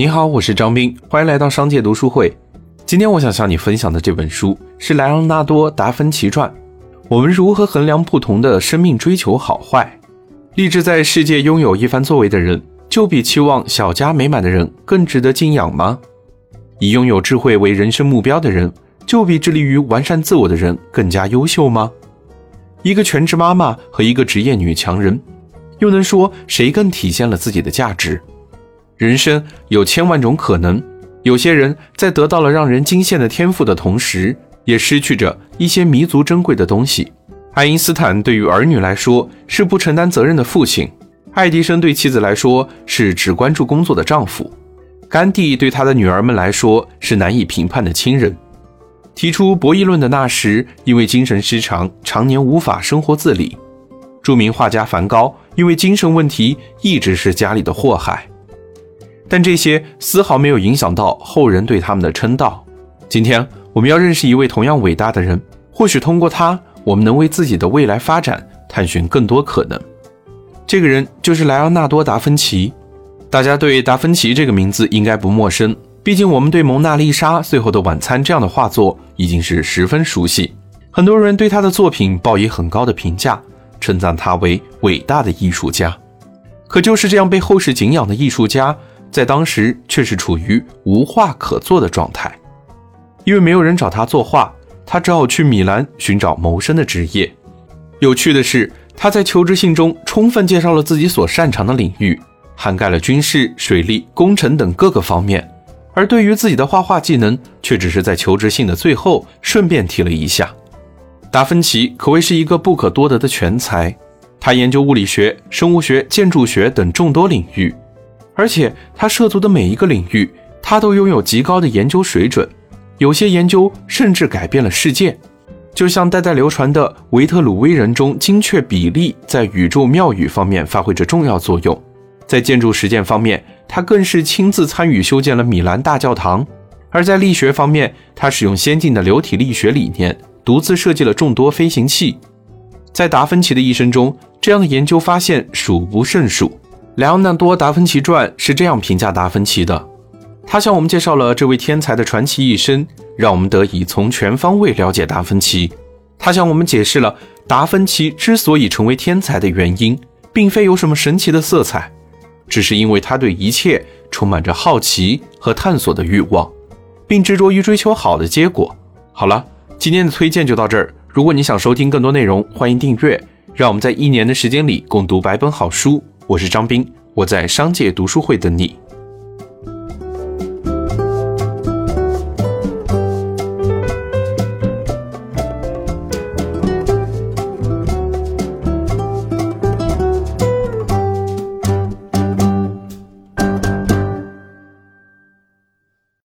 你好，我是张斌，欢迎来到商界读书会。今天我想向你分享的这本书是莱昂纳多·达芬奇传。我们如何衡量不同的生命追求好坏？立志在世界拥有一番作为的人，就比期望小家美满的人更值得敬仰吗？以拥有智慧为人生目标的人，就比致力于完善自我的人更加优秀吗？一个全职妈妈和一个职业女强人，又能说谁更体现了自己的价值？人生有千万种可能，有些人在得到了让人惊羡的天赋的同时，也失去着一些弥足珍贵的东西。爱因斯坦对于儿女来说是不承担责任的父亲，爱迪生对妻子来说是只关注工作的丈夫，甘地对他的女儿们来说是难以评判的亲人。提出博弈论的那时，因为精神失常，常年无法生活自理。著名画家梵高因为精神问题，一直是家里的祸害。但这些丝毫没有影响到后人对他们的称道。今天我们要认识一位同样伟大的人，或许通过他，我们能为自己的未来发展探寻更多可能。这个人就是莱昂纳多·达芬奇。大家对达芬奇这个名字应该不陌生。毕竟，我们对《蒙娜丽莎》《最后的晚餐》这样的画作已经是十分熟悉，很多人对他的作品报以很高的评价，称赞他为伟大的艺术家。可就是这样被后世敬仰的艺术家，在当时却是处于无画可做的状态，因为没有人找他作画，他只好去米兰寻找谋生的职业。有趣的是，他在求职信中充分介绍了自己所擅长的领域，涵盖了军事、水利、工程等各个方面。而对于自己的画画技能，却只是在求职信的最后顺便提了一下。达芬奇可谓是一个不可多得的全才，他研究物理学、生物学、建筑学等众多领域，而且他涉足的每一个领域，他都拥有极高的研究水准。有些研究甚至改变了世界，就像代代流传的维特鲁威人中精确比例在宇宙庙宇方面发挥着重要作用。在建筑实践方面，他更是亲自参与修建了米兰大教堂；而在力学方面，他使用先进的流体力学理念，独自设计了众多飞行器。在达芬奇的一生中，这样的研究发现数不胜数。《莱昂纳多·达芬奇传》是这样评价达芬奇的：他向我们介绍了这位天才的传奇一生，让我们得以从全方位了解达芬奇。他向我们解释了达芬奇之所以成为天才的原因，并非有什么神奇的色彩。只是因为他对一切充满着好奇和探索的欲望，并执着于追求好的结果。好了，今天的推荐就到这儿。如果你想收听更多内容，欢迎订阅。让我们在一年的时间里共读百本好书。我是张斌，我在商界读书会等你。